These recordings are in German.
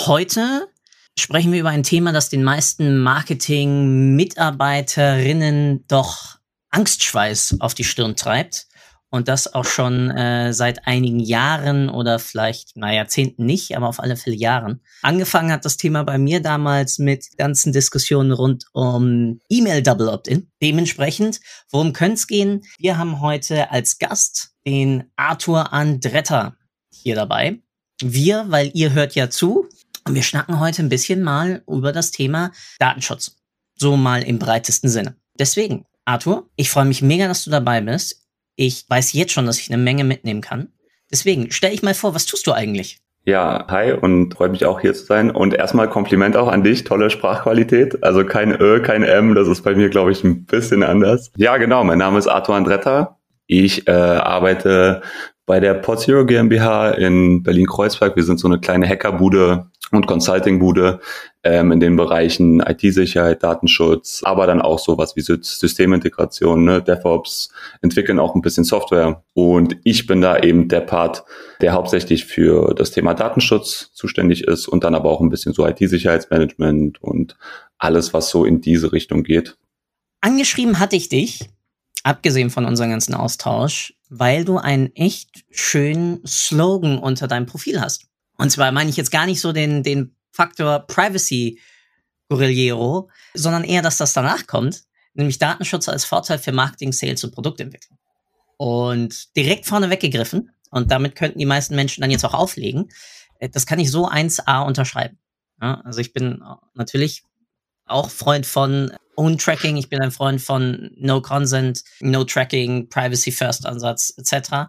Heute sprechen wir über ein Thema, das den meisten Marketing-Mitarbeiterinnen doch Angstschweiß auf die Stirn treibt. Und das auch schon äh, seit einigen Jahren oder vielleicht, na Jahrzehnten nicht, aber auf alle Fälle Jahren. Angefangen hat das Thema bei mir damals mit ganzen Diskussionen rund um E-Mail Double Opt-in. Dementsprechend, worum könnte es gehen? Wir haben heute als Gast den Arthur Andretta hier dabei. Wir, weil ihr hört ja zu. Und wir schnacken heute ein bisschen mal über das Thema Datenschutz. So mal im breitesten Sinne. Deswegen, Arthur, ich freue mich mega, dass du dabei bist. Ich weiß jetzt schon, dass ich eine Menge mitnehmen kann. Deswegen, stell ich mal vor, was tust du eigentlich? Ja, hi und freut mich auch hier zu sein. Und erstmal Kompliment auch an dich, tolle Sprachqualität. Also kein Ö, kein M, das ist bei mir, glaube ich, ein bisschen anders. Ja, genau, mein Name ist Arthur Andretta. Ich äh, arbeite bei der Podzero GmbH in Berlin-Kreuzberg. Wir sind so eine kleine Hackerbude und Consultingbude ähm, in den Bereichen IT-Sicherheit, Datenschutz, aber dann auch sowas wie Systemintegration, ne, DevOps, entwickeln auch ein bisschen Software. Und ich bin da eben der Part, der hauptsächlich für das Thema Datenschutz zuständig ist und dann aber auch ein bisschen so IT-Sicherheitsmanagement und alles, was so in diese Richtung geht. Angeschrieben hatte ich dich, abgesehen von unserem ganzen Austausch, weil du einen echt schönen Slogan unter deinem Profil hast. Und zwar meine ich jetzt gar nicht so den, den Faktor Privacy Gorillero, sondern eher, dass das danach kommt, nämlich Datenschutz als Vorteil für Marketing, Sales und Produktentwicklung. Und direkt vorne weggegriffen, und damit könnten die meisten Menschen dann jetzt auch auflegen, äh, das kann ich so 1a unterschreiben. Ja, also ich bin natürlich auch Freund von Own Tracking, ich bin ein Freund von No Consent, No Tracking, Privacy First Ansatz etc.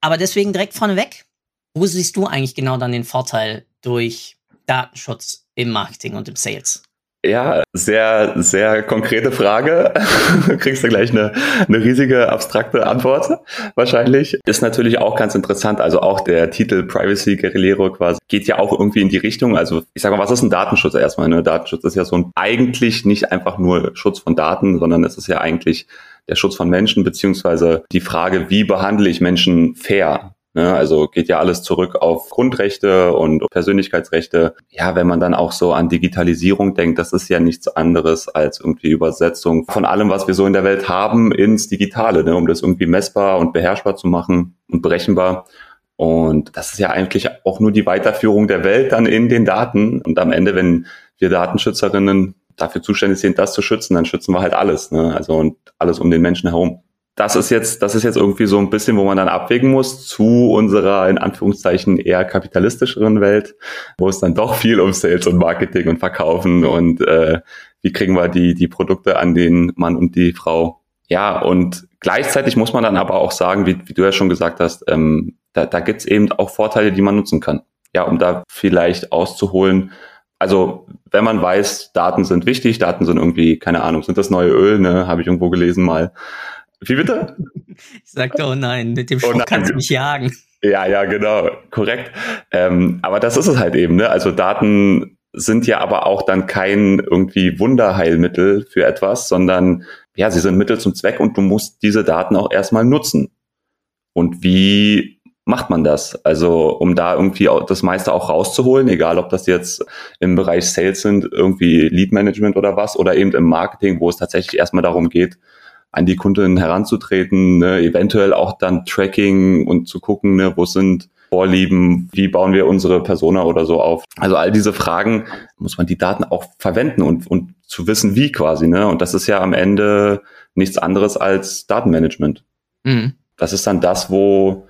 Aber deswegen direkt vorneweg, wo siehst du eigentlich genau dann den Vorteil durch Datenschutz im Marketing und im Sales? Ja, sehr, sehr konkrete Frage. du kriegst du gleich eine, eine riesige abstrakte Antwort wahrscheinlich. Ist natürlich auch ganz interessant. Also auch der Titel Privacy Guerrillero quasi geht ja auch irgendwie in die Richtung. Also ich sag mal, was ist ein Datenschutz erstmal? Ne? Datenschutz ist ja so ein eigentlich nicht einfach nur Schutz von Daten, sondern es ist ja eigentlich der Schutz von Menschen, beziehungsweise die Frage, wie behandle ich Menschen fair? Ne, also geht ja alles zurück auf Grundrechte und Persönlichkeitsrechte. Ja, wenn man dann auch so an Digitalisierung denkt, das ist ja nichts anderes als irgendwie Übersetzung von allem, was wir so in der Welt haben, ins Digitale, ne, um das irgendwie messbar und beherrschbar zu machen und berechenbar. Und das ist ja eigentlich auch nur die Weiterführung der Welt dann in den Daten. Und am Ende, wenn wir Datenschützerinnen dafür zuständig sind, das zu schützen, dann schützen wir halt alles. Ne? Also und alles um den Menschen herum das ist jetzt, das ist jetzt irgendwie so ein bisschen, wo man dann abwägen muss zu unserer in Anführungszeichen eher kapitalistischeren Welt, wo es dann doch viel um Sales und Marketing und Verkaufen und äh, wie kriegen wir die die Produkte an den Mann und die Frau. Ja, und gleichzeitig muss man dann aber auch sagen, wie, wie du ja schon gesagt hast, ähm, da, da gibt es eben auch Vorteile, die man nutzen kann. Ja, um da vielleicht auszuholen. Also wenn man weiß, Daten sind wichtig, Daten sind irgendwie, keine Ahnung, sind das neue Öl, ne, habe ich irgendwo gelesen mal. Wie bitte? Ich sagte, oh nein, mit dem Spruch oh kannst du mich jagen. Ja, ja, genau, korrekt. Ähm, aber das ist es halt eben, ne? Also Daten sind ja aber auch dann kein irgendwie Wunderheilmittel für etwas, sondern ja, sie sind Mittel zum Zweck und du musst diese Daten auch erstmal nutzen. Und wie macht man das? Also, um da irgendwie das meiste auch rauszuholen, egal ob das jetzt im Bereich Sales sind, irgendwie Lead Management oder was, oder eben im Marketing, wo es tatsächlich erstmal darum geht, an die Kunden heranzutreten, ne, eventuell auch dann Tracking und zu gucken, ne, wo sind Vorlieben, wie bauen wir unsere Persona oder so auf. Also all diese Fragen muss man die Daten auch verwenden und, und zu wissen, wie quasi. Ne? Und das ist ja am Ende nichts anderes als Datenmanagement. Mhm. Das ist dann das, wo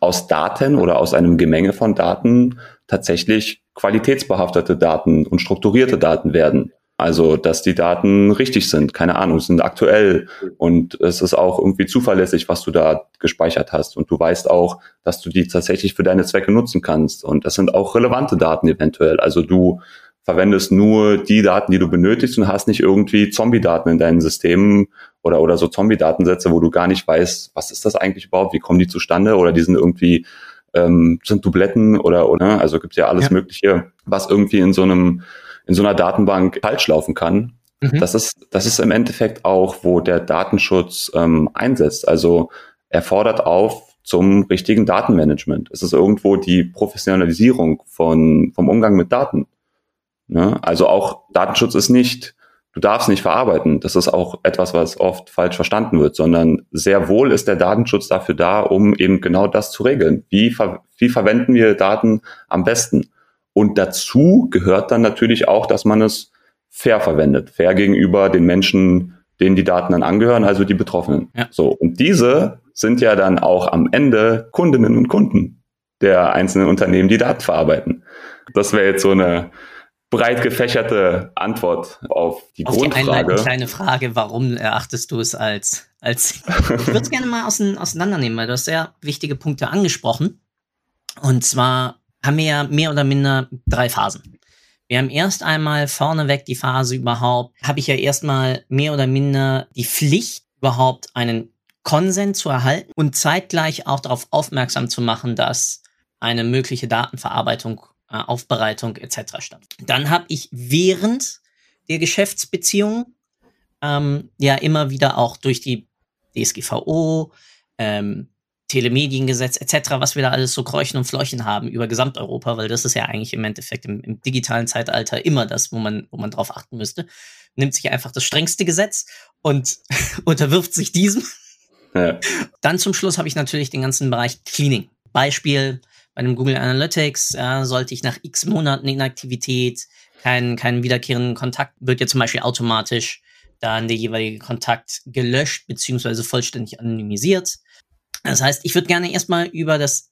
aus Daten oder aus einem Gemenge von Daten tatsächlich qualitätsbehaftete Daten und strukturierte Daten werden. Also, dass die Daten richtig sind, keine Ahnung, sind aktuell und es ist auch irgendwie zuverlässig, was du da gespeichert hast. Und du weißt auch, dass du die tatsächlich für deine Zwecke nutzen kannst. Und das sind auch relevante Daten eventuell. Also du verwendest nur die Daten, die du benötigst und hast nicht irgendwie Zombie-Daten in deinen Systemen oder, oder so Zombie-Datensätze, wo du gar nicht weißt, was ist das eigentlich überhaupt, wie kommen die zustande oder die sind irgendwie, ähm, sind Dubletten oder, oder, also gibt ja alles ja. Mögliche, was irgendwie in so einem in so einer Datenbank falsch laufen kann. Mhm. Das ist, das ist im Endeffekt auch, wo der Datenschutz ähm, einsetzt. Also er fordert auf zum richtigen Datenmanagement. Es ist irgendwo die Professionalisierung von, vom Umgang mit Daten. Ne? Also auch Datenschutz ist nicht, du darfst nicht verarbeiten. Das ist auch etwas, was oft falsch verstanden wird, sondern sehr wohl ist der Datenschutz dafür da, um eben genau das zu regeln. Wie, ver wie verwenden wir Daten am besten? Und dazu gehört dann natürlich auch, dass man es fair verwendet. Fair gegenüber den Menschen, denen die Daten dann angehören, also die Betroffenen. Ja. So. Und diese sind ja dann auch am Ende Kundinnen und Kunden der einzelnen Unternehmen, die Daten verarbeiten. Das wäre jetzt so eine breit gefächerte Antwort auf die auf Grundfrage. Die kleine Frage, warum erachtest du es als, als, ich würde es gerne mal auseinandernehmen, weil du hast sehr wichtige Punkte angesprochen. Und zwar haben wir ja mehr oder minder drei Phasen. Wir haben erst einmal vorneweg die Phase überhaupt, habe ich ja erstmal mehr oder minder die Pflicht, überhaupt einen Konsens zu erhalten und zeitgleich auch darauf aufmerksam zu machen, dass eine mögliche Datenverarbeitung, äh, Aufbereitung etc. stattfindet. Dann habe ich während der Geschäftsbeziehung ähm, ja immer wieder auch durch die DSGVO, ähm, Telemediengesetz etc., was wir da alles so kräuchen und fleuchen haben über Gesamteuropa, weil das ist ja eigentlich im Endeffekt im, im, digitalen Zeitalter immer das, wo man, wo man drauf achten müsste, nimmt sich einfach das strengste Gesetz und unterwirft sich diesem. Ja. Dann zum Schluss habe ich natürlich den ganzen Bereich Cleaning. Beispiel bei dem Google Analytics ja, sollte ich nach x Monaten Inaktivität keinen, keinen wiederkehrenden Kontakt, wird ja zum Beispiel automatisch dann der jeweilige Kontakt gelöscht beziehungsweise vollständig anonymisiert. Das heißt, ich würde gerne erstmal über das,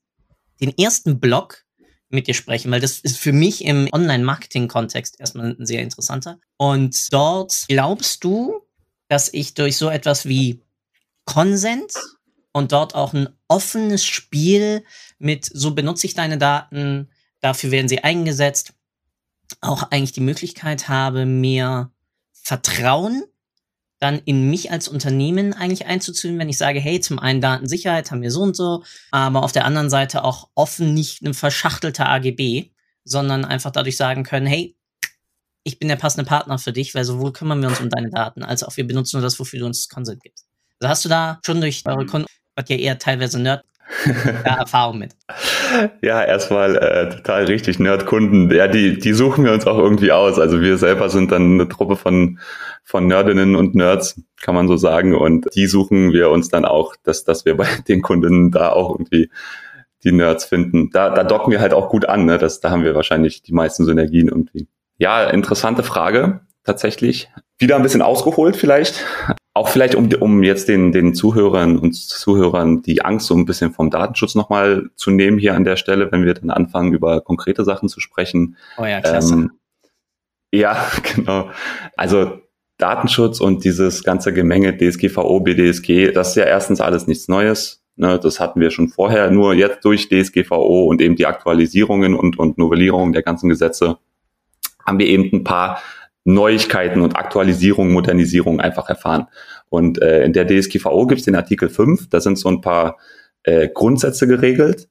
den ersten Block mit dir sprechen, weil das ist für mich im Online-Marketing-Kontext erstmal ein sehr interessanter. Und dort glaubst du, dass ich durch so etwas wie Consent und dort auch ein offenes Spiel mit, so benutze ich deine Daten, dafür werden sie eingesetzt, auch eigentlich die Möglichkeit habe, mehr Vertrauen dann in mich als Unternehmen eigentlich einzuziehen, wenn ich sage, hey, zum einen Datensicherheit haben wir so und so, aber auf der anderen Seite auch offen nicht eine verschachtelte AGB, sondern einfach dadurch sagen können, hey, ich bin der passende Partner für dich, weil sowohl kümmern wir uns um deine Daten, als auch wir benutzen nur das, wofür du uns Consent gibst. Also hast du da schon durch eure Kunden, was ja eher teilweise Nerd ja, Erfahrung mit. Ja, erstmal äh, total richtig. Nerdkunden, ja, die, die suchen wir uns auch irgendwie aus. Also wir selber sind dann eine Truppe von, von Nerdinnen und Nerds, kann man so sagen. Und die suchen wir uns dann auch, dass, dass wir bei den Kundinnen da auch irgendwie die Nerds finden. Da, da docken wir halt auch gut an. Ne? Das, da haben wir wahrscheinlich die meisten Synergien irgendwie. Ja, interessante Frage tatsächlich. Wieder ein bisschen ausgeholt vielleicht. Auch vielleicht, um, um jetzt den, den Zuhörern und Zuhörern die Angst so ein bisschen vom Datenschutz nochmal zu nehmen hier an der Stelle, wenn wir dann anfangen, über konkrete Sachen zu sprechen. Oh ja, klasse. Ähm, ja, genau. Also Datenschutz und dieses ganze Gemenge DSGVO, BDSG, das ist ja erstens alles nichts Neues. Ne, das hatten wir schon vorher, nur jetzt durch DSGVO und eben die Aktualisierungen und, und Novellierungen der ganzen Gesetze haben wir eben ein paar Neuigkeiten und Aktualisierung, Modernisierung einfach erfahren. Und äh, in der DSGVO gibt es den Artikel 5, da sind so ein paar äh, Grundsätze geregelt.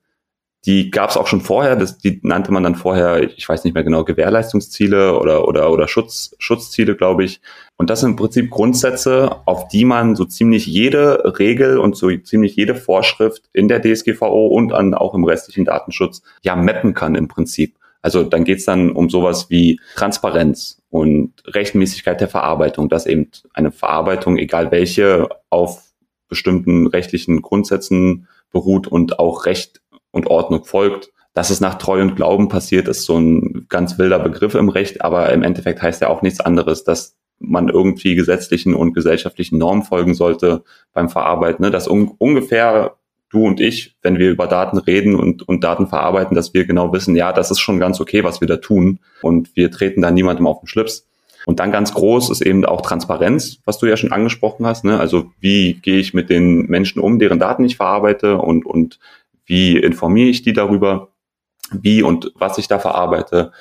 Die gab es auch schon vorher, das, die nannte man dann vorher, ich weiß nicht mehr genau, Gewährleistungsziele oder, oder, oder Schutz, Schutzziele, glaube ich. Und das sind im Prinzip Grundsätze, auf die man so ziemlich jede Regel und so ziemlich jede Vorschrift in der DSGVO und an, auch im restlichen Datenschutz ja mappen kann im Prinzip. Also dann geht's dann um sowas wie Transparenz und Rechtmäßigkeit der Verarbeitung, dass eben eine Verarbeitung, egal welche, auf bestimmten rechtlichen Grundsätzen beruht und auch Recht und Ordnung folgt. Dass es nach Treu und Glauben passiert, ist so ein ganz wilder Begriff im Recht, aber im Endeffekt heißt ja auch nichts anderes, dass man irgendwie gesetzlichen und gesellschaftlichen Normen folgen sollte beim Verarbeiten, ne? dass un ungefähr du und ich, wenn wir über Daten reden und, und Daten verarbeiten, dass wir genau wissen, ja, das ist schon ganz okay, was wir da tun und wir treten da niemandem auf den Schlips. Und dann ganz groß ist eben auch Transparenz, was du ja schon angesprochen hast. Ne? Also wie gehe ich mit den Menschen um, deren Daten ich verarbeite und, und wie informiere ich die darüber, wie und was ich da verarbeite.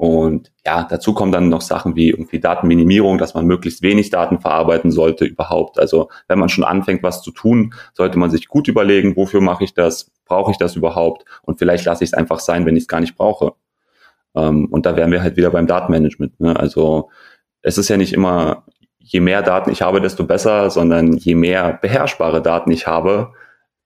Und ja, dazu kommen dann noch Sachen wie irgendwie Datenminimierung, dass man möglichst wenig Daten verarbeiten sollte überhaupt. Also wenn man schon anfängt, was zu tun, sollte man sich gut überlegen, wofür mache ich das, brauche ich das überhaupt und vielleicht lasse ich es einfach sein, wenn ich es gar nicht brauche. Ähm, und da wären wir halt wieder beim Datenmanagement. Ne? Also es ist ja nicht immer, je mehr Daten ich habe, desto besser, sondern je mehr beherrschbare Daten ich habe,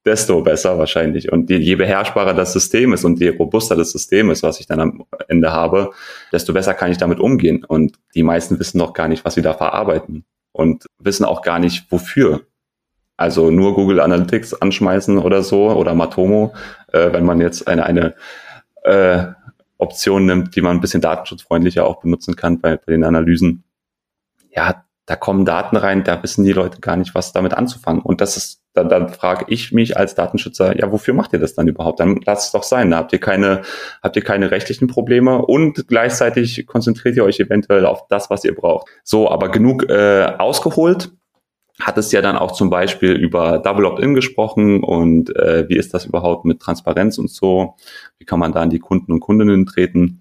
desto besser wahrscheinlich. Und je, je beherrschbarer das System ist und je robuster das System ist, was ich dann am Ende habe, desto besser kann ich damit umgehen. Und die meisten wissen doch gar nicht, was sie da verarbeiten und wissen auch gar nicht, wofür. Also nur Google Analytics anschmeißen oder so oder Matomo, äh, wenn man jetzt eine, eine äh, Option nimmt, die man ein bisschen datenschutzfreundlicher auch benutzen kann bei, bei den Analysen. Ja, da kommen Daten rein, da wissen die Leute gar nicht, was damit anzufangen. Und das ist, dann, dann frage ich mich als Datenschützer, ja, wofür macht ihr das dann überhaupt? Dann lasst es doch sein. Da habt ihr keine, habt ihr keine rechtlichen Probleme und gleichzeitig konzentriert ihr euch eventuell auf das, was ihr braucht. So, aber genug äh, ausgeholt. Hat es ja dann auch zum Beispiel über Double Opt-in gesprochen und äh, wie ist das überhaupt mit Transparenz und so? Wie kann man da an die Kunden und Kundinnen treten?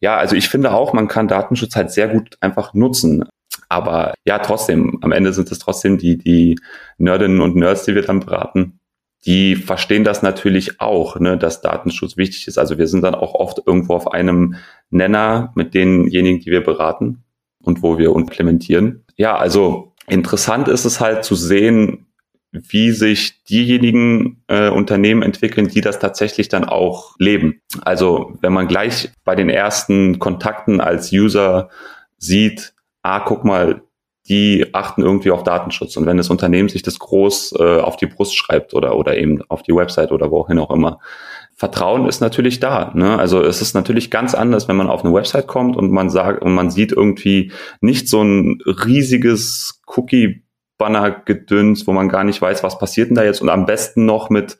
Ja, also ich finde auch, man kann Datenschutz halt sehr gut einfach nutzen. Aber ja, trotzdem, am Ende sind es trotzdem die, die Nerdinnen und Nerds, die wir dann beraten. Die verstehen das natürlich auch, ne, dass Datenschutz wichtig ist. Also wir sind dann auch oft irgendwo auf einem Nenner mit denjenigen, die wir beraten und wo wir implementieren. Ja, also interessant ist es halt zu sehen, wie sich diejenigen äh, Unternehmen entwickeln, die das tatsächlich dann auch leben. Also wenn man gleich bei den ersten Kontakten als User sieht, ah, guck mal, die achten irgendwie auf Datenschutz. Und wenn das Unternehmen sich das groß äh, auf die Brust schreibt oder, oder eben auf die Website oder wohin auch immer, Vertrauen ist natürlich da. Ne? Also es ist natürlich ganz anders, wenn man auf eine Website kommt und man sagt und man sieht irgendwie nicht so ein riesiges Cookie-Banner-Gedöns, wo man gar nicht weiß, was passiert denn da jetzt und am besten noch mit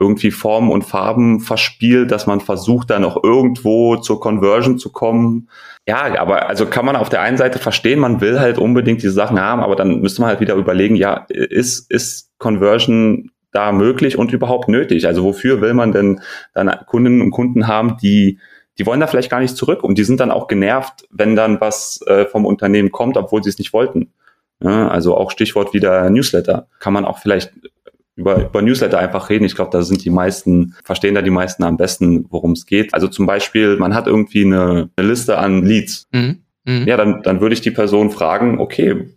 irgendwie Formen und Farben verspielt, dass man versucht, da noch irgendwo zur Conversion zu kommen. Ja, aber also kann man auf der einen Seite verstehen, man will halt unbedingt diese Sachen haben, aber dann müsste man halt wieder überlegen, ja, ist, ist Conversion da möglich und überhaupt nötig? Also wofür will man denn dann Kundinnen und Kunden haben, die die wollen da vielleicht gar nicht zurück und die sind dann auch genervt, wenn dann was äh, vom Unternehmen kommt, obwohl sie es nicht wollten. Ja, also auch Stichwort wieder Newsletter. Kann man auch vielleicht über, über Newsletter einfach reden. Ich glaube, da sind die meisten, verstehen da die meisten am besten, worum es geht. Also zum Beispiel, man hat irgendwie eine, eine Liste an Leads. Mhm. Mhm. Ja, dann, dann würde ich die Person fragen, okay,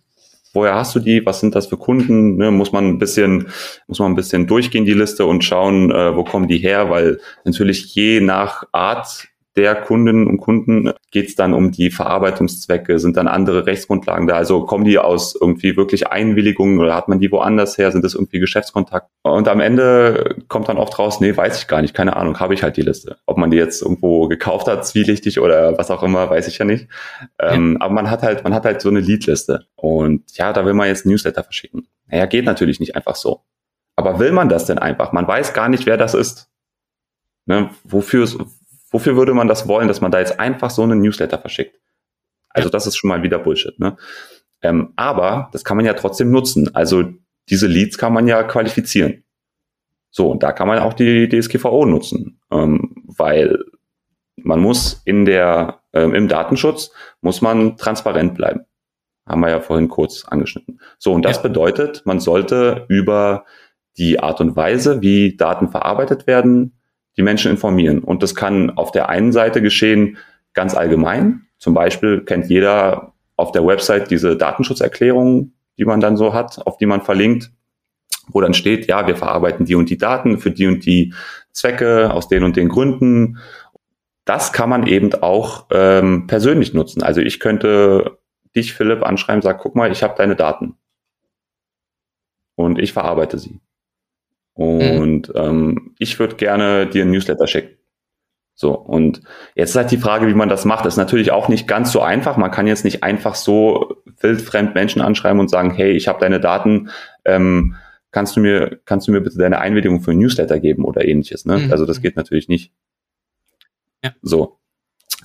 woher hast du die? Was sind das für Kunden? Ne, muss man ein bisschen, muss man ein bisschen durchgehen, die Liste und schauen, äh, wo kommen die her? Weil natürlich je nach Art der Kundinnen und Kunden geht es dann um die Verarbeitungszwecke, sind dann andere Rechtsgrundlagen da, also kommen die aus irgendwie wirklich Einwilligungen oder hat man die woanders her, sind das irgendwie Geschäftskontakt? Und am Ende kommt dann oft raus, nee, weiß ich gar nicht, keine Ahnung, habe ich halt die Liste. Ob man die jetzt irgendwo gekauft hat, zwielichtig oder was auch immer, weiß ich ja nicht. Ähm, aber man hat halt, man hat halt so eine Leadliste und ja, da will man jetzt ein Newsletter verschicken. Naja, geht natürlich nicht einfach so. Aber will man das denn einfach? Man weiß gar nicht, wer das ist. Ne? Wofür, Wofür würde man das wollen, dass man da jetzt einfach so einen Newsletter verschickt? Also das ist schon mal wieder Bullshit. Ne? Ähm, aber das kann man ja trotzdem nutzen. Also diese Leads kann man ja qualifizieren. So, und da kann man auch die DSGVO nutzen, ähm, weil man muss in der, ähm, im Datenschutz muss man transparent bleiben. Haben wir ja vorhin kurz angeschnitten. So, und das ja. bedeutet, man sollte über die Art und Weise, wie Daten verarbeitet werden, die Menschen informieren. Und das kann auf der einen Seite geschehen ganz allgemein. Zum Beispiel kennt jeder auf der Website diese Datenschutzerklärung, die man dann so hat, auf die man verlinkt, wo dann steht, ja, wir verarbeiten die und die Daten für die und die Zwecke aus den und den Gründen. Das kann man eben auch ähm, persönlich nutzen. Also ich könnte dich, Philipp, anschreiben, sag, guck mal, ich habe deine Daten. Und ich verarbeite sie. Mhm. Und mhm. ähm, ich würde gerne dir ein Newsletter schicken. So, und jetzt ist halt die Frage, wie man das macht. Das ist natürlich auch nicht ganz so einfach. Man kann jetzt nicht einfach so wildfremd Menschen anschreiben und sagen, hey, ich habe deine Daten, ähm, kannst du mir, kannst du mir bitte deine Einwilligung für ein Newsletter geben oder ähnliches. Ne? Mhm. Also das geht natürlich nicht. Ja. So.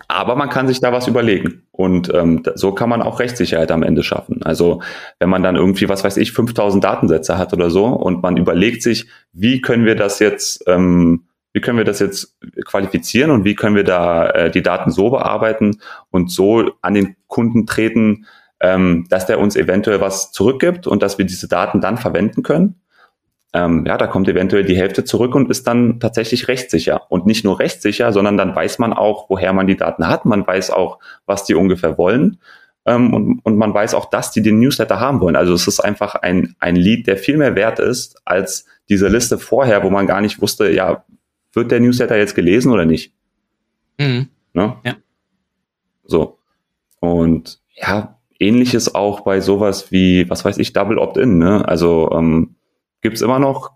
Aber man kann sich da was überlegen. Und ähm, so kann man auch Rechtssicherheit am Ende schaffen. Also wenn man dann irgendwie, was weiß ich, 5000 Datensätze hat oder so und man überlegt sich, wie können wir das jetzt, ähm, wie können wir das jetzt qualifizieren und wie können wir da äh, die Daten so bearbeiten und so an den Kunden treten, ähm, dass der uns eventuell was zurückgibt und dass wir diese Daten dann verwenden können ähm, ja, da kommt eventuell die Hälfte zurück und ist dann tatsächlich rechtssicher. Und nicht nur rechtssicher, sondern dann weiß man auch, woher man die Daten hat. Man weiß auch, was die ungefähr wollen. Ähm, und, und man weiß auch, dass die den Newsletter haben wollen. Also es ist einfach ein, ein Lead, der viel mehr wert ist als diese Liste vorher, wo man gar nicht wusste, ja, wird der Newsletter jetzt gelesen oder nicht? Mhm. Ne? Ja. So. Und ja, ähnliches auch bei sowas wie, was weiß ich, Double Opt-in. Ne? Also ähm, gibt's immer noch,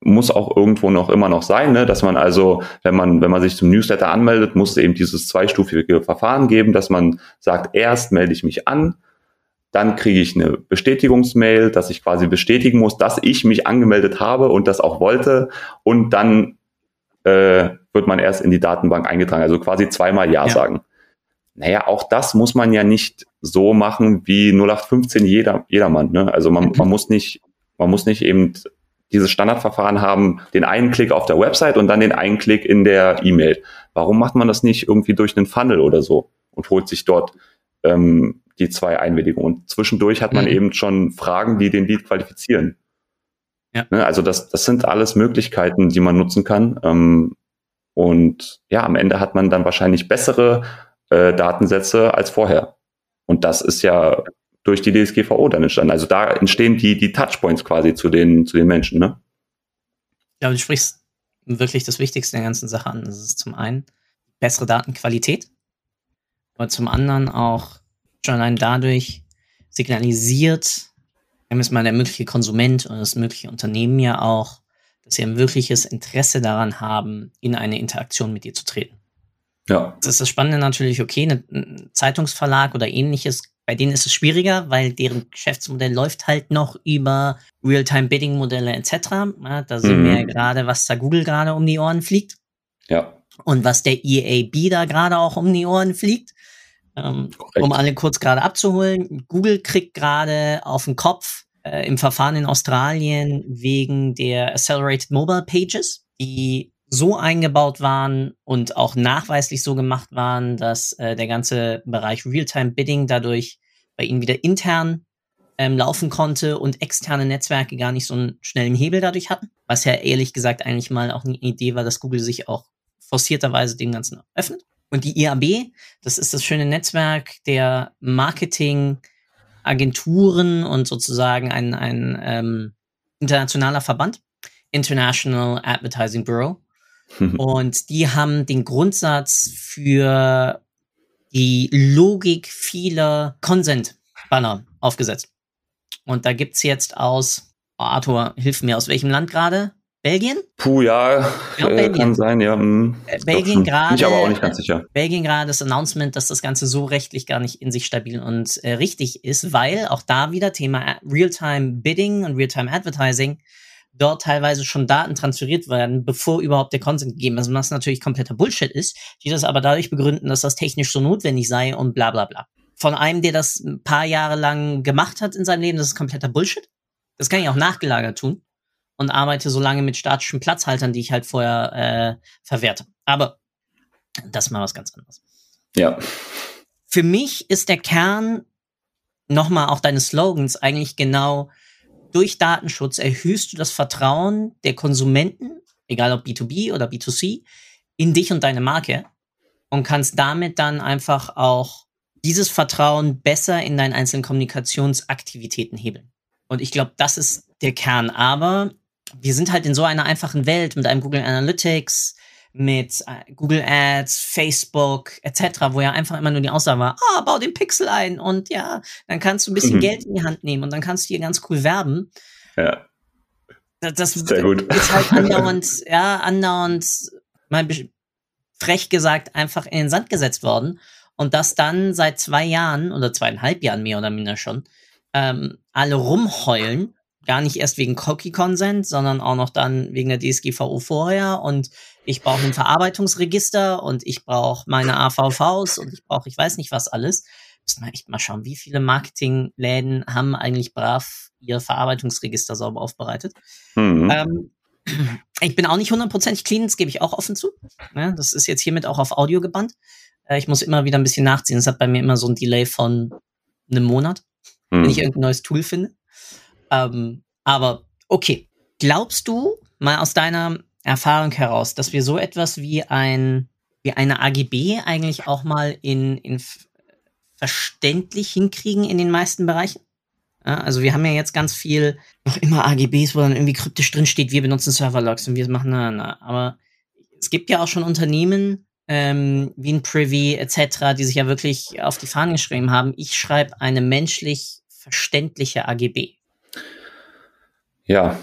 muss auch irgendwo noch immer noch sein, ne? dass man also, wenn man, wenn man sich zum Newsletter anmeldet, muss es eben dieses zweistufige Verfahren geben, dass man sagt, erst melde ich mich an, dann kriege ich eine Bestätigungsmail, dass ich quasi bestätigen muss, dass ich mich angemeldet habe und das auch wollte. Und dann äh, wird man erst in die Datenbank eingetragen, also quasi zweimal Ja, ja. sagen. Naja, auch das muss man ja nicht so machen wie 0815 jeder, jedermann. Ne? Also man, man muss nicht man muss nicht eben dieses Standardverfahren haben, den einen Klick auf der Website und dann den einen Klick in der E-Mail. Warum macht man das nicht irgendwie durch einen Funnel oder so und holt sich dort ähm, die zwei Einwilligungen? Und zwischendurch hat man mhm. eben schon Fragen, die den Lead qualifizieren. Ja. Ne, also das, das sind alles Möglichkeiten, die man nutzen kann. Ähm, und ja, am Ende hat man dann wahrscheinlich bessere äh, Datensätze als vorher. Und das ist ja durch die DSGVO dann entstanden. Also da entstehen die, die Touchpoints quasi zu den, zu den Menschen, ne? Ja, du sprichst wirklich das Wichtigste der ganzen Sache an. Das ist zum einen bessere Datenqualität, aber zum anderen auch schon allein dadurch signalisiert, wenn es mal der mögliche Konsument oder das mögliche Unternehmen ja auch, dass sie ein wirkliches Interesse daran haben, in eine Interaktion mit dir zu treten. Ja. Das ist das Spannende natürlich, okay, ein Zeitungsverlag oder ähnliches bei denen ist es schwieriger, weil deren Geschäftsmodell läuft halt noch über Real-Time-Bidding-Modelle etc. Ja, da sehen mhm. wir ja gerade, was da Google gerade um die Ohren fliegt. Ja. Und was der EAB da gerade auch um die Ohren fliegt. Ähm, um alle kurz gerade abzuholen. Google kriegt gerade auf den Kopf äh, im Verfahren in Australien wegen der Accelerated Mobile Pages, die so eingebaut waren und auch nachweislich so gemacht waren, dass äh, der ganze Bereich Realtime-Bidding dadurch bei ihnen wieder intern ähm, laufen konnte und externe Netzwerke gar nicht so einen schnellen Hebel dadurch hatten. Was ja ehrlich gesagt eigentlich mal auch eine Idee war, dass Google sich auch forcierterweise dem Ganzen öffnet. Und die IAB, das ist das schöne Netzwerk der Marketingagenturen und sozusagen ein, ein ähm, internationaler Verband, International Advertising Bureau, und die haben den Grundsatz für die Logik vieler Consent-Banner aufgesetzt. Und da gibt's jetzt aus, oh Arthur, hilf mir, aus welchem Land gerade? Belgien? Puh, ja, ja äh, kann sein, ja. Hm, äh, Belgien gerade. Ich aber auch nicht ganz sicher. Belgien gerade das Announcement, dass das Ganze so rechtlich gar nicht in sich stabil und äh, richtig ist, weil auch da wieder Thema Real-Time Bidding und Real-Time Advertising dort teilweise schon Daten transferiert werden, bevor überhaupt der Consent gegeben ist, was natürlich kompletter Bullshit ist, die das aber dadurch begründen, dass das technisch so notwendig sei und bla bla bla. Von einem, der das ein paar Jahre lang gemacht hat in seinem Leben, das ist kompletter Bullshit. Das kann ich auch nachgelagert tun und arbeite so lange mit statischen Platzhaltern, die ich halt vorher äh, verwerte. Aber das ist mal was ganz anderes. Ja. Für mich ist der Kern nochmal auch deines Slogans eigentlich genau durch Datenschutz erhöhst du das Vertrauen der Konsumenten, egal ob B2B oder B2C, in dich und deine Marke und kannst damit dann einfach auch dieses Vertrauen besser in deinen einzelnen Kommunikationsaktivitäten hebeln. Und ich glaube, das ist der Kern. Aber wir sind halt in so einer einfachen Welt mit einem Google Analytics, mit äh, Google Ads, Facebook etc., wo ja einfach immer nur die Aussage war, ah, bau den Pixel ein und ja, dann kannst du ein bisschen mhm. Geld in die Hand nehmen und dann kannst du hier ganz cool werben. Ja. Das, das Sehr gut. ist halt andauernd, ja, andauernd mal frech gesagt einfach in den Sand gesetzt worden und das dann seit zwei Jahren oder zweieinhalb Jahren mehr oder minder schon ähm, alle rumheulen, gar nicht erst wegen Cookie Consent, sondern auch noch dann wegen der DSGVO vorher und ich brauche ein Verarbeitungsregister und ich brauche meine AVVs und ich brauche ich weiß nicht was alles. Müssen wir echt mal schauen, wie viele Marketingläden haben eigentlich brav ihr Verarbeitungsregister sauber aufbereitet. Mhm. Ähm, ich bin auch nicht hundertprozentig clean, das gebe ich auch offen zu. Ja, das ist jetzt hiermit auch auf Audio gebannt. Äh, ich muss immer wieder ein bisschen nachziehen. Es hat bei mir immer so ein Delay von einem Monat, mhm. wenn ich irgendein neues Tool finde. Ähm, aber okay, glaubst du mal aus deiner Erfahrung heraus, dass wir so etwas wie ein wie eine AGB eigentlich auch mal in, in verständlich hinkriegen in den meisten Bereichen? Ja, also wir haben ja jetzt ganz viel noch immer AGBs, wo dann irgendwie kryptisch drin steht, wir benutzen Serverlogs und wir machen na, na. Aber es gibt ja auch schon Unternehmen ähm, wie ein Privy etc., die sich ja wirklich auf die Fahnen geschrieben haben. Ich schreibe eine menschlich verständliche AGB. Ja,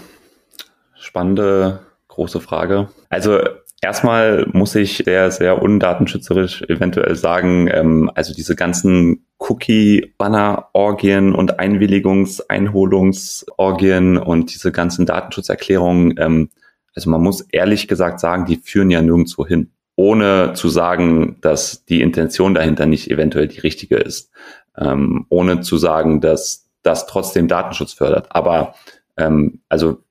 spannende große Frage. Also erstmal muss ich sehr, sehr undatenschützerisch eventuell sagen, ähm, also diese ganzen Cookie-Banner-Orgien und Einwilligungs-, Einholungsorgien und diese ganzen Datenschutzerklärungen, ähm, also man muss ehrlich gesagt sagen, die führen ja nirgendwo hin, ohne zu sagen, dass die Intention dahinter nicht eventuell die richtige ist, ähm, ohne zu sagen, dass das trotzdem Datenschutz fördert. Aber ähm, also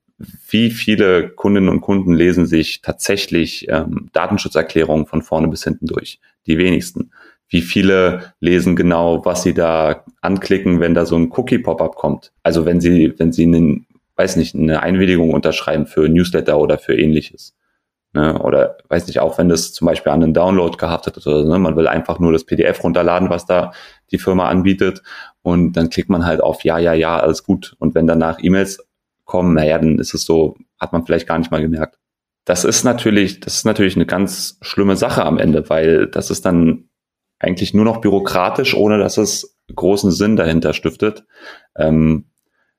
wie viele Kundinnen und Kunden lesen sich tatsächlich ähm, Datenschutzerklärungen von vorne bis hinten durch? Die wenigsten. Wie viele lesen genau, was sie da anklicken, wenn da so ein Cookie-Pop-up kommt? Also wenn sie, wenn sie einen, weiß nicht, eine Einwilligung unterschreiben für Newsletter oder für ähnliches. Ne? Oder weiß nicht, auch wenn das zum Beispiel an einen Download gehaftet ist oder so, ne? man will einfach nur das PDF runterladen, was da die Firma anbietet und dann klickt man halt auf Ja, ja, ja, alles gut. Und wenn danach E-Mails kommen, naja, dann ist es so, hat man vielleicht gar nicht mal gemerkt. Das ist natürlich, das ist natürlich eine ganz schlimme Sache am Ende, weil das ist dann eigentlich nur noch bürokratisch, ohne dass es großen Sinn dahinter stiftet. Ähm,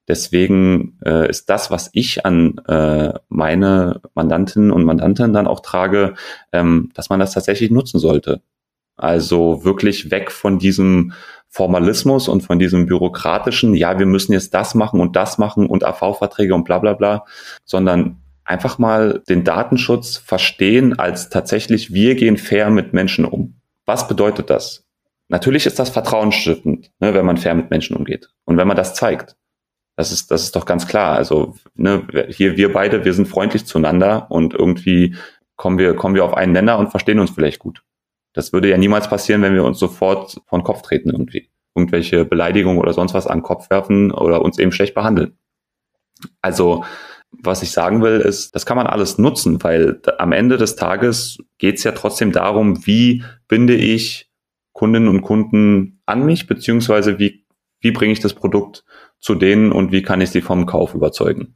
deswegen äh, ist das, was ich an äh, meine Mandantinnen und Mandanten dann auch trage, ähm, dass man das tatsächlich nutzen sollte. Also wirklich weg von diesem Formalismus und von diesem bürokratischen, ja, wir müssen jetzt das machen und das machen und AV-Verträge und bla bla bla, sondern einfach mal den Datenschutz verstehen als tatsächlich, wir gehen fair mit Menschen um. Was bedeutet das? Natürlich ist das vertrauensstiftend, ne, wenn man fair mit Menschen umgeht und wenn man das zeigt. Das ist, das ist doch ganz klar. Also ne, hier wir beide, wir sind freundlich zueinander und irgendwie kommen wir, kommen wir auf einen Nenner und verstehen uns vielleicht gut. Das würde ja niemals passieren, wenn wir uns sofort von Kopf treten irgendwie. Irgendwelche Beleidigungen oder sonst was an den Kopf werfen oder uns eben schlecht behandeln. Also, was ich sagen will, ist, das kann man alles nutzen, weil am Ende des Tages geht es ja trotzdem darum, wie binde ich Kundinnen und Kunden an mich, beziehungsweise wie, wie bringe ich das Produkt zu denen und wie kann ich sie vom Kauf überzeugen.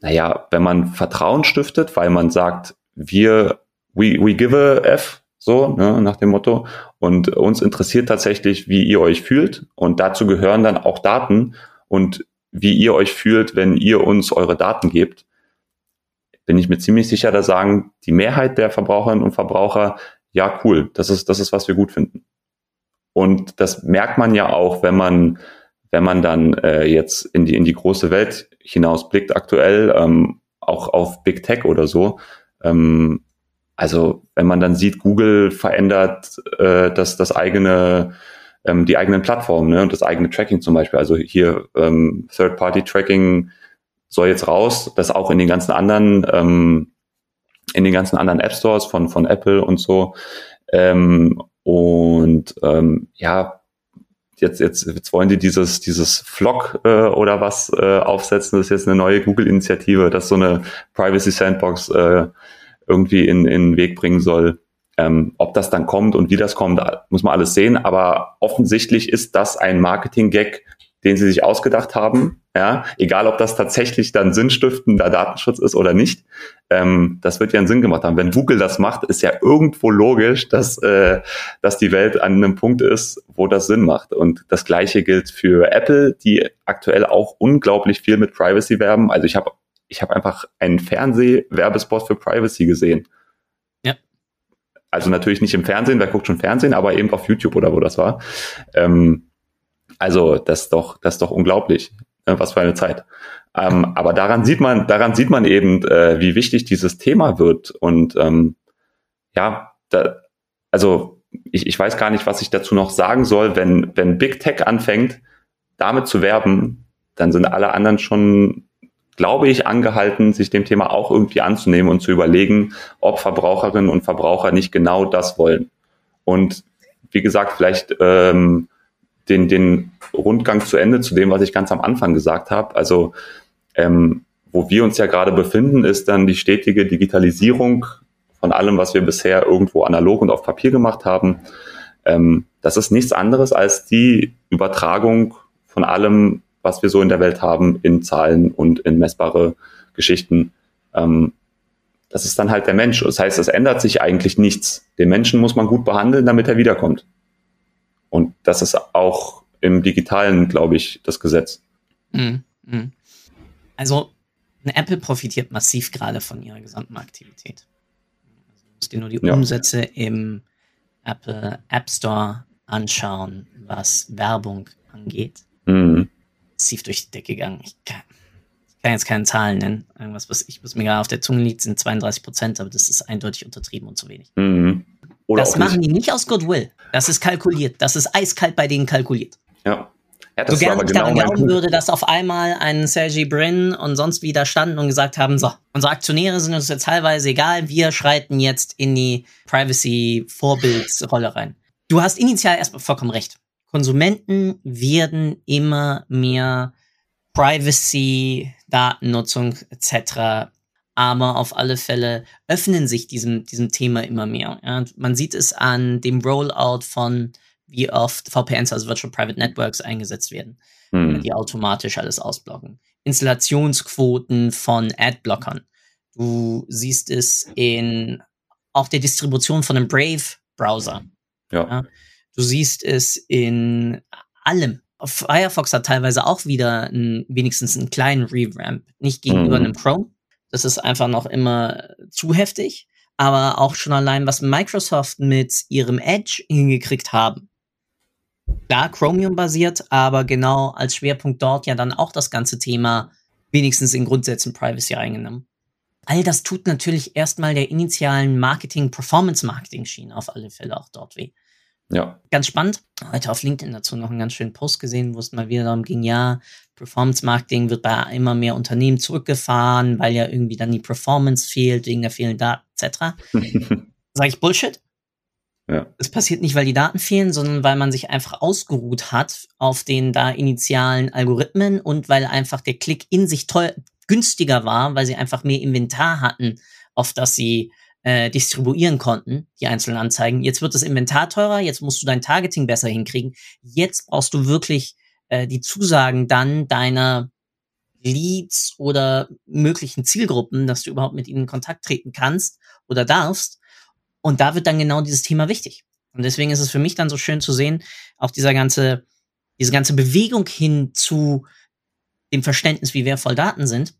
Naja, wenn man Vertrauen stiftet, weil man sagt, wir, we, we give a F, so ne, nach dem Motto. Und uns interessiert tatsächlich, wie ihr euch fühlt. Und dazu gehören dann auch Daten und wie ihr euch fühlt, wenn ihr uns eure Daten gebt. Bin ich mir ziemlich sicher, da sagen die Mehrheit der Verbraucherinnen und Verbraucher, ja, cool, das ist, das ist, was wir gut finden. Und das merkt man ja auch, wenn man, wenn man dann äh, jetzt in die, in die große Welt hinausblickt, aktuell, ähm, auch auf Big Tech oder so. Ähm, also wenn man dann sieht, Google verändert äh, das, das eigene, ähm, die eigenen Plattformen ne, und das eigene Tracking zum Beispiel. Also hier ähm, Third-Party-Tracking soll jetzt raus, das auch in den ganzen anderen, ähm, in den ganzen anderen App Stores von, von Apple und so. Ähm, und ähm, ja, jetzt, jetzt, jetzt wollen die dieses, dieses Flock äh, oder was äh, aufsetzen. Das ist jetzt eine neue Google-Initiative, das so eine Privacy Sandbox äh, irgendwie in, in den Weg bringen soll. Ähm, ob das dann kommt und wie das kommt, muss man alles sehen. Aber offensichtlich ist das ein Marketing-Gag, den sie sich ausgedacht haben. Ja, egal ob das tatsächlich dann sinnstiftender Datenschutz ist oder nicht. Ähm, das wird ja einen Sinn gemacht haben. Wenn Google das macht, ist ja irgendwo logisch, dass, äh, dass die Welt an einem Punkt ist, wo das Sinn macht. Und das Gleiche gilt für Apple, die aktuell auch unglaublich viel mit Privacy werben. Also ich habe ich habe einfach einen Fernseh-Werbespot für Privacy gesehen. Ja. Also natürlich nicht im Fernsehen, wer guckt schon Fernsehen, aber eben auf YouTube oder wo das war. Ähm, also das ist doch, das ist doch unglaublich. Äh, was für eine Zeit. Ähm, aber daran sieht man, daran sieht man eben, äh, wie wichtig dieses Thema wird. Und ähm, ja, da, also ich, ich weiß gar nicht, was ich dazu noch sagen soll. Wenn, wenn Big Tech anfängt, damit zu werben, dann sind alle anderen schon, glaube ich, angehalten, sich dem Thema auch irgendwie anzunehmen und zu überlegen, ob Verbraucherinnen und Verbraucher nicht genau das wollen. Und wie gesagt, vielleicht ähm, den, den Rundgang zu Ende zu dem, was ich ganz am Anfang gesagt habe. Also ähm, wo wir uns ja gerade befinden, ist dann die stetige Digitalisierung von allem, was wir bisher irgendwo analog und auf Papier gemacht haben. Ähm, das ist nichts anderes als die Übertragung von allem, was wir so in der Welt haben, in Zahlen und in messbare Geschichten. Ähm, das ist dann halt der Mensch. Das heißt, es ändert sich eigentlich nichts. Den Menschen muss man gut behandeln, damit er wiederkommt. Und das ist auch im Digitalen, glaube ich, das Gesetz. Mhm. mhm. Also Apple profitiert massiv gerade von ihrer gesamten Aktivität. Also du musst dir nur die ja. Umsätze im Apple App Store anschauen, was Werbung angeht. Mhm. Massiv durch die Decke gegangen. Ich kann, ich kann, jetzt keine Zahlen nennen. Irgendwas, was, ich, was mir gerade auf der Zunge liegt, sind 32 Prozent, aber das ist eindeutig untertrieben und zu wenig. Mhm. Das machen nicht. die nicht aus Goodwill. Das ist kalkuliert. Das ist eiskalt bei denen kalkuliert. Ja. Ja, das so gerne ich genau daran glauben würde, dass auf einmal ein Sergey Brin und sonst wieder standen und gesagt haben, so, unsere Aktionäre sind uns jetzt teilweise egal, wir schreiten jetzt in die Privacy-Vorbildsrolle rein. Du hast initial erstmal vollkommen recht. Konsumenten werden immer mehr Privacy, Datennutzung etc aber auf alle Fälle öffnen sich diesem, diesem Thema immer mehr. Ja. Man sieht es an dem Rollout von, wie oft VPNs, also Virtual Private Networks, eingesetzt werden, hm. die automatisch alles ausblocken. Installationsquoten von Adblockern. Du siehst es in auch der Distribution von einem Brave-Browser. Ja. ja. Du siehst es in allem. Firefox hat teilweise auch wieder ein, wenigstens einen kleinen Revamp. Nicht gegenüber mhm. einem Chrome, das ist einfach noch immer zu heftig. Aber auch schon allein, was Microsoft mit ihrem Edge hingekriegt haben. Klar, Chromium basiert, aber genau als Schwerpunkt dort ja dann auch das ganze Thema wenigstens in Grundsätzen Privacy eingenommen. All das tut natürlich erstmal der initialen Marketing, Performance-Marketing-Schiene auf alle Fälle auch dort weh. Ja. Ganz spannend. Heute auf LinkedIn dazu noch einen ganz schönen Post gesehen, wo es mal wieder darum ging, ja, Performance Marketing wird bei immer mehr Unternehmen zurückgefahren, weil ja irgendwie dann die Performance fehlt, wegen der fehlenden Daten etc. Sag ich Bullshit? Ja. Es passiert nicht, weil die Daten fehlen, sondern weil man sich einfach ausgeruht hat auf den da initialen Algorithmen und weil einfach der Klick in sich teuer, günstiger war, weil sie einfach mehr Inventar hatten, auf das sie äh, distribuieren konnten, die einzelnen Anzeigen. Jetzt wird das Inventar teurer, jetzt musst du dein Targeting besser hinkriegen. Jetzt brauchst du wirklich äh, die Zusagen dann deiner Leads oder möglichen Zielgruppen, dass du überhaupt mit ihnen in Kontakt treten kannst oder darfst. Und da wird dann genau dieses Thema wichtig. Und deswegen ist es für mich dann so schön zu sehen, auch dieser ganze, diese ganze Bewegung hin zu dem Verständnis, wie wertvoll Daten sind,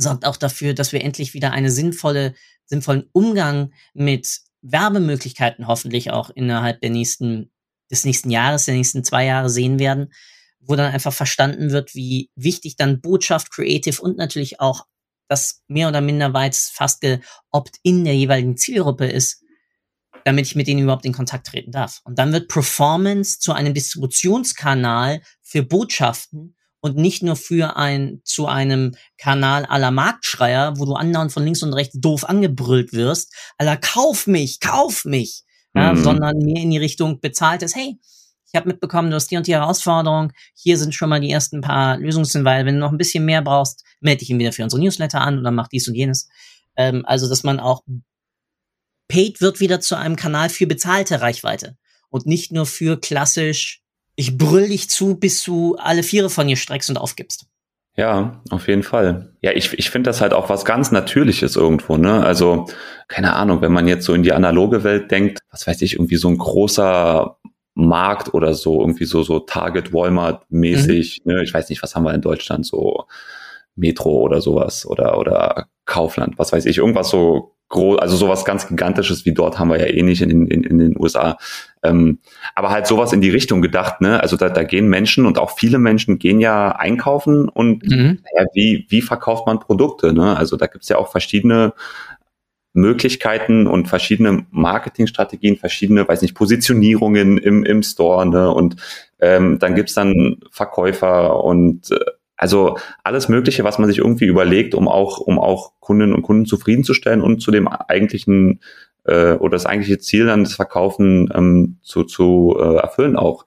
sorgt auch dafür, dass wir endlich wieder eine sinnvolle, sinnvollen Umgang mit Werbemöglichkeiten hoffentlich auch innerhalb der nächsten, des nächsten Jahres, der nächsten zwei Jahre sehen werden, wo dann einfach verstanden wird, wie wichtig dann Botschaft, Creative und natürlich auch das mehr oder minder weit fast geopt in der jeweiligen Zielgruppe ist, damit ich mit denen überhaupt in Kontakt treten darf. Und dann wird Performance zu einem Distributionskanal für Botschaften und nicht nur für ein, zu einem Kanal aller Marktschreier, wo du andauernd von links und rechts doof angebrüllt wirst, aller kauf mich, kauf mich, ja, mhm. sondern mehr in die Richtung bezahltes, hey, ich habe mitbekommen, du hast die und die Herausforderung, hier sind schon mal die ersten paar Lösungshinweise, wenn du noch ein bisschen mehr brauchst, melde dich ihn wieder für unsere Newsletter an oder mach dies und jenes. Ähm, also, dass man auch Paid wird wieder zu einem Kanal für bezahlte Reichweite und nicht nur für klassisch ich brüll dich zu, bis du alle Viere von dir streckst und aufgibst. Ja, auf jeden Fall. Ja, ich, ich finde das halt auch was ganz Natürliches irgendwo, ne? Also, keine Ahnung, wenn man jetzt so in die analoge Welt denkt, was weiß ich, irgendwie so ein großer Markt oder so, irgendwie so, so Target Walmart mäßig, mhm. ne? Ich weiß nicht, was haben wir in Deutschland, so Metro oder sowas oder, oder Kaufland, was weiß ich, irgendwas so groß, also sowas ganz Gigantisches wie dort haben wir ja eh nicht in, in, in den USA. Ähm, aber halt sowas in die Richtung gedacht, ne? Also da, da gehen Menschen und auch viele Menschen gehen ja einkaufen und mhm. ja, wie, wie verkauft man Produkte, ne? Also da gibt's ja auch verschiedene Möglichkeiten und verschiedene Marketingstrategien, verschiedene, weiß nicht, Positionierungen im, im Store, ne? Und ähm, dann gibt's dann Verkäufer und äh, also alles Mögliche, was man sich irgendwie überlegt, um auch, um auch Kundinnen und Kunden zufriedenzustellen und zu dem eigentlichen äh, oder das eigentliche Ziel dann das Verkaufen ähm, zu, zu äh, erfüllen auch.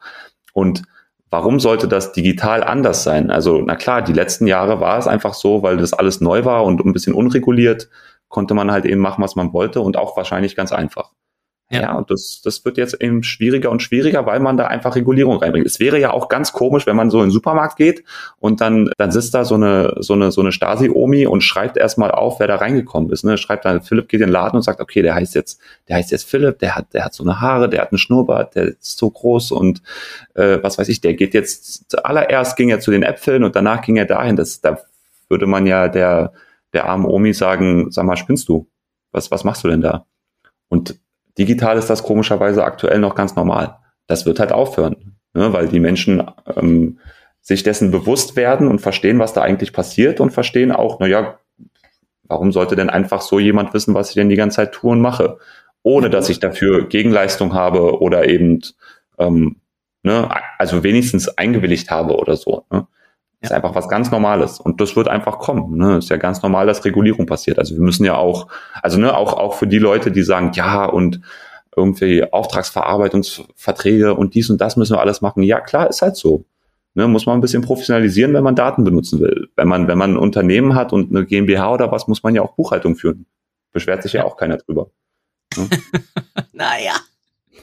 Und warum sollte das digital anders sein? Also, na klar, die letzten Jahre war es einfach so, weil das alles neu war und ein bisschen unreguliert, konnte man halt eben machen, was man wollte und auch wahrscheinlich ganz einfach. Ja. ja, und das, das wird jetzt eben schwieriger und schwieriger, weil man da einfach Regulierung reinbringt. Es wäre ja auch ganz komisch, wenn man so in den Supermarkt geht und dann, dann sitzt da so eine, so eine, so eine Stasi-Omi und schreibt erstmal auf, wer da reingekommen ist. Ne? Schreibt dann, Philipp geht in den Laden und sagt, okay, der heißt jetzt, der heißt jetzt Philipp, der hat, der hat so eine Haare, der hat einen Schnurrbart, der ist so groß und äh, was weiß ich, der geht jetzt, zuallererst ging er zu den Äpfeln und danach ging er dahin. Das, da würde man ja der, der armen Omi sagen, sag mal, spinnst du? Was, was machst du denn da? Und Digital ist das komischerweise aktuell noch ganz normal. Das wird halt aufhören, ne, weil die Menschen ähm, sich dessen bewusst werden und verstehen, was da eigentlich passiert und verstehen auch, na ja, warum sollte denn einfach so jemand wissen, was ich denn die ganze Zeit tue und mache, ohne dass ich dafür Gegenleistung habe oder eben, ähm, ne, also wenigstens eingewilligt habe oder so. Ne? Ja. Ist einfach was ganz Normales. Und das wird einfach kommen. Ne? Ist ja ganz normal, dass Regulierung passiert. Also wir müssen ja auch, also ne, auch, auch für die Leute, die sagen, ja, und irgendwie Auftragsverarbeitungsverträge und dies und das müssen wir alles machen. Ja, klar, ist halt so. Ne, muss man ein bisschen professionalisieren, wenn man Daten benutzen will. Wenn man, wenn man ein Unternehmen hat und eine GmbH oder was, muss man ja auch Buchhaltung führen. Beschwert sich ja, ja auch keiner drüber. Ne? naja.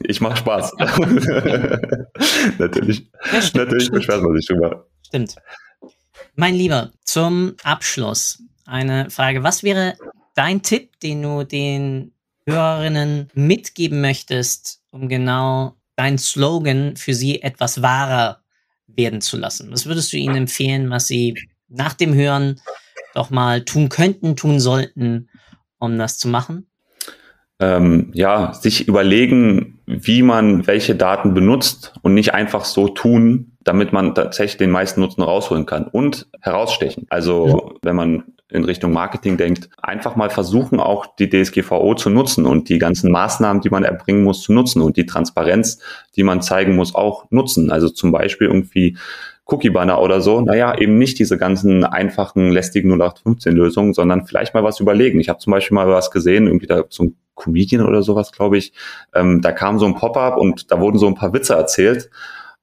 Ich mache Spaß. natürlich, ja, natürlich beschwert man sich drüber. Stimmt. Mein Lieber, zum Abschluss eine Frage. Was wäre dein Tipp, den du den Hörerinnen mitgeben möchtest, um genau dein Slogan für sie etwas wahrer werden zu lassen? Was würdest du ihnen empfehlen, was sie nach dem Hören doch mal tun könnten, tun sollten, um das zu machen? Ähm, ja, sich überlegen, wie man welche Daten benutzt und nicht einfach so tun, damit man tatsächlich den meisten Nutzen rausholen kann und herausstechen. Also ja. wenn man in Richtung Marketing denkt, einfach mal versuchen, auch die DSGVO zu nutzen und die ganzen Maßnahmen, die man erbringen muss, zu nutzen und die Transparenz, die man zeigen muss, auch nutzen. Also zum Beispiel irgendwie Cookie-Banner oder so, naja, eben nicht diese ganzen einfachen, lästigen 0815-Lösungen, sondern vielleicht mal was überlegen. Ich habe zum Beispiel mal was gesehen, irgendwie da so ein Comedian oder sowas, glaube ich, ähm, da kam so ein Pop-up und da wurden so ein paar Witze erzählt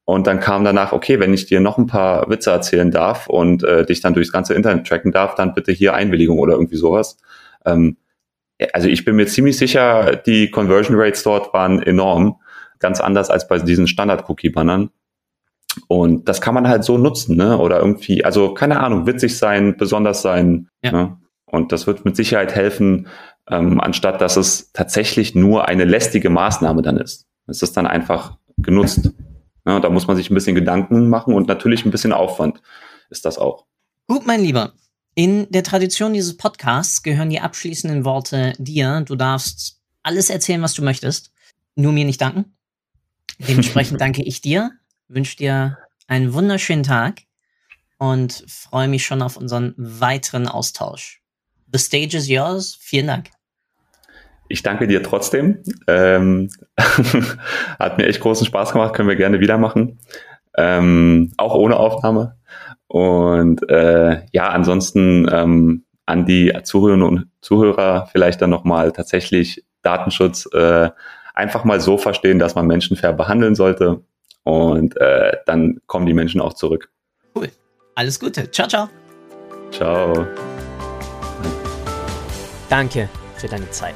und dann kam danach, okay, wenn ich dir noch ein paar Witze erzählen darf und äh, dich dann durchs ganze Internet tracken darf, dann bitte hier Einwilligung oder irgendwie sowas. Ähm, also ich bin mir ziemlich sicher, die Conversion Rates dort waren enorm, ganz anders als bei diesen Standard-Cookie-Bannern. Und das kann man halt so nutzen, ne? Oder irgendwie, also keine Ahnung, witzig sein, besonders sein. Ja. Ne? Und das wird mit Sicherheit helfen, ähm, anstatt dass es tatsächlich nur eine lästige Maßnahme dann ist. Es ist dann einfach genutzt. Ja, da muss man sich ein bisschen Gedanken machen und natürlich ein bisschen Aufwand ist das auch. Gut, mein Lieber. In der Tradition dieses Podcasts gehören die abschließenden Worte dir. Du darfst alles erzählen, was du möchtest. Nur mir nicht danken. Dementsprechend danke ich dir, wünsche dir einen wunderschönen Tag und freue mich schon auf unseren weiteren Austausch. The stage is yours. Vielen Dank. Ich danke dir trotzdem. Ähm, hat mir echt großen Spaß gemacht, können wir gerne wieder machen. Ähm, auch ohne Aufnahme. Und äh, ja, ansonsten ähm, an die Zuhörerinnen und Zuhörer vielleicht dann nochmal tatsächlich Datenschutz äh, einfach mal so verstehen, dass man Menschen fair behandeln sollte. Und äh, dann kommen die Menschen auch zurück. Cool. Alles Gute. Ciao, ciao. Ciao. Danke für deine Zeit.